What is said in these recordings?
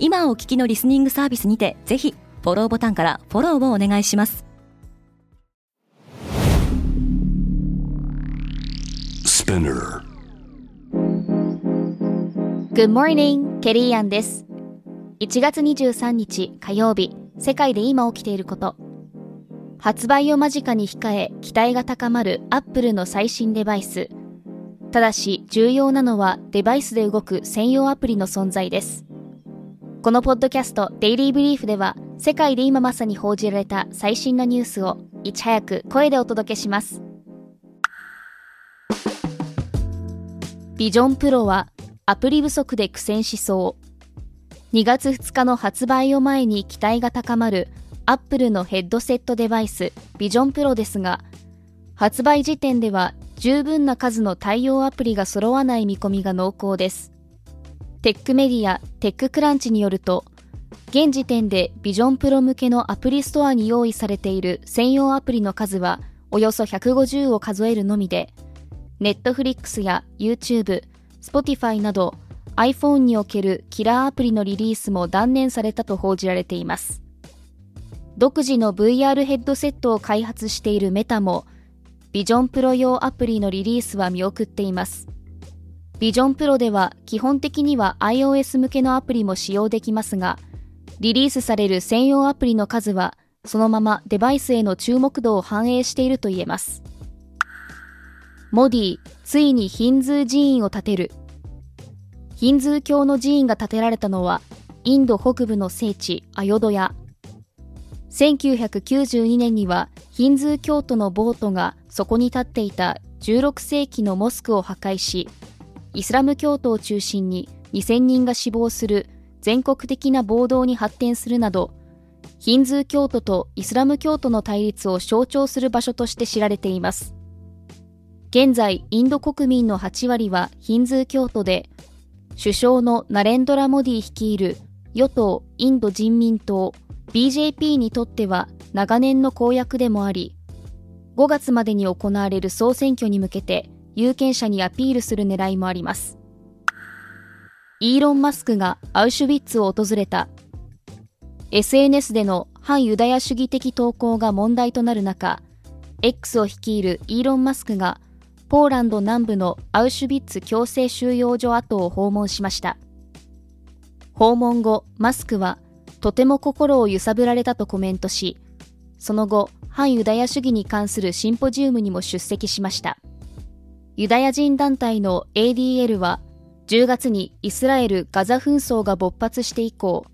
今お聞きのリスニングサービスにてぜひフォローボタンからフォローをお願いします Spinner. Good morning, ケリーアンです。1月23日火曜日、世界で今起きていること。発売を間近に控え、期待が高まる Apple の最新デバイス。ただし、重要なのはデバイスで動く専用アプリの存在です。このポッドキャスト、デイリーブリーフでは、世界で今まさに報じられた最新のニュースを、いち早く声でお届けします。ビジョンプロはアプリ不足で苦戦しそう。2月2日の発売を前に期待が高まるアップルのヘッドセットデバイスビジョンプロですが、発売時点では十分な数の対応アプリが揃わない見込みが濃厚です。テックメディア TechCrunch によると、現時点で Vision Pro 向けのアプリストアに用意されている専用アプリの数はおよそ150を数えるのみで、Netflix や YouTube、Spotify など iPhone におけるキラーアプリのリリースも断念されたと報じられています。独自の VR ヘッドセットを開発しているメタも、 Vision Pro 用アプリのリリースは見送っています。Vision Pro では基本的には iOS 向けのアプリも使用できますが、リリースされる専用アプリの数はそのままデバイスへの注目度を反映していると言えます。モディ、ついにヒンズー寺院を建てる。ヒンズー教の寺院が建てられたのは、インド北部の聖地、アヨドヤ。1992年には、ヒンズー教徒の暴徒がそこに立っていた16世紀のモスクを破壊し、イスラム教徒を中心に2000人が死亡する全国的な暴動に発展するなど、ヒンズー教徒とイスラム教徒の対立を象徴する場所として知られています。現在、インド国民の8割はヒンズー教徒で、首相のナレンドラ・モディ率いる与党インド人民党 BJP にとっては長年の公約でもあり、5月までに行われる総選挙に向けて有権者にアピールする狙いもあります。イーロン・マスクがアウシュビッツを訪れた。SNS での反ユダヤ主義的投稿が問題となる中、X を率いるイーロン・マスクがポーランド南部のアウシュビッツ強制収容所跡を訪問しました。訪問後、マスクは、とても心を揺さぶられたとコメントし、その後、反ユダヤ主義に関するシンポジウムにも出席しました。ユダヤ人団体の ADL は、10月にイスラエル・ガザ紛争が勃発して以降、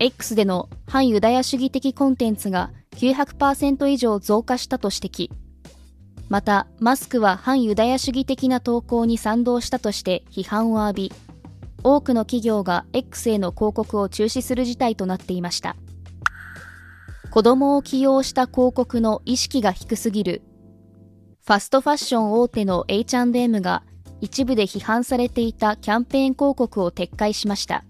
X での反ユダヤ主義的コンテンツが900%以上増加したと指摘。また、マスクは反ユダヤ主義的な投稿に賛同したとして批判を浴び、多くの企業が X への広告を中止する事態となっていました。子供を起用した広告の意識が低すぎる。ファストファッション大手の H&M が一部で批判されていたキャンペーン広告を撤回しました。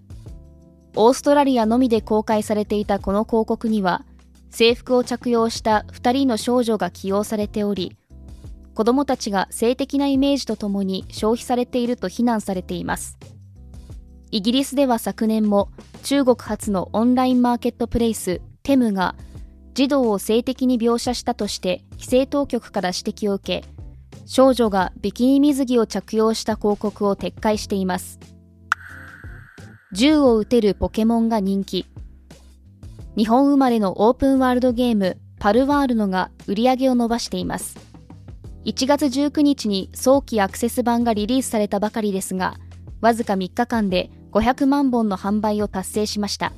オーストラリアのみで公開されていたこの広告には、制服を着用した2人の少女が起用されており、子供たちが性的なイメージとともに消費されていると非難されています。イギリスでは昨年も中国発のオンラインマーケットプレイステムが児童を性的に描写したとして規制当局から指摘を受け、少女がビキニ水着を着用した広告を撤回しています。銃を撃てるポケモンが人気。日本生まれのオープンワールドゲームパルワールドが売り上げを伸ばしています。1月19日に早期アクセス版がリリースされたばかりですが、わずか3日間で500万本の販売を達成しました。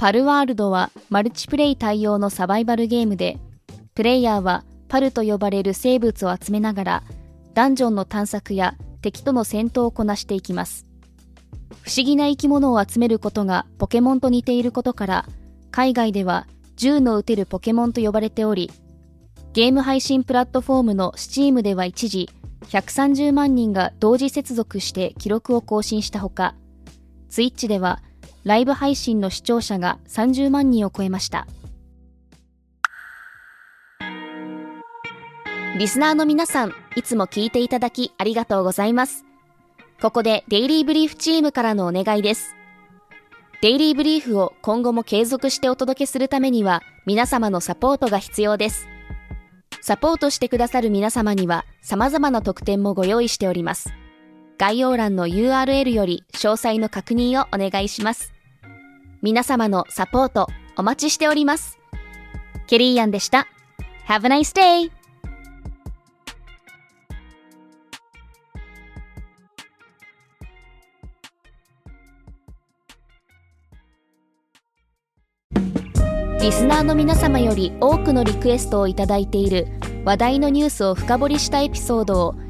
パルワールドはマルチプレイ対応のサバイバルゲームで、プレイヤーはパルと呼ばれる生物を集めながら、ダンジョンの探索や敵との戦闘をこなしていきます。不思議な生き物を集めることがポケモンと似ていることから海外では銃の撃てるポケモンと呼ばれておりゲーム配信プラットフォームの Steam では一時130万人が同時接続して記録を更新したほか Twitch ではライブ配信の視聴者が30万人を超えました。リスナーの皆さんいつも聞いていただきありがとうございます。ここでデイリーブリーフチームからのお願いです。デイリーブリーフを今後も継続してお届けするためには皆様のサポートが必要です。サポートしてくださる皆様には様々な特典もご用意しております。概要欄の URL より詳細の確認をお願いします。皆様のサポートお待ちしております。ケリーアンでした。Have a nice day! リスナーの皆様より多くのリクエストをいただいている話題のニュースを深掘りしたエピソードを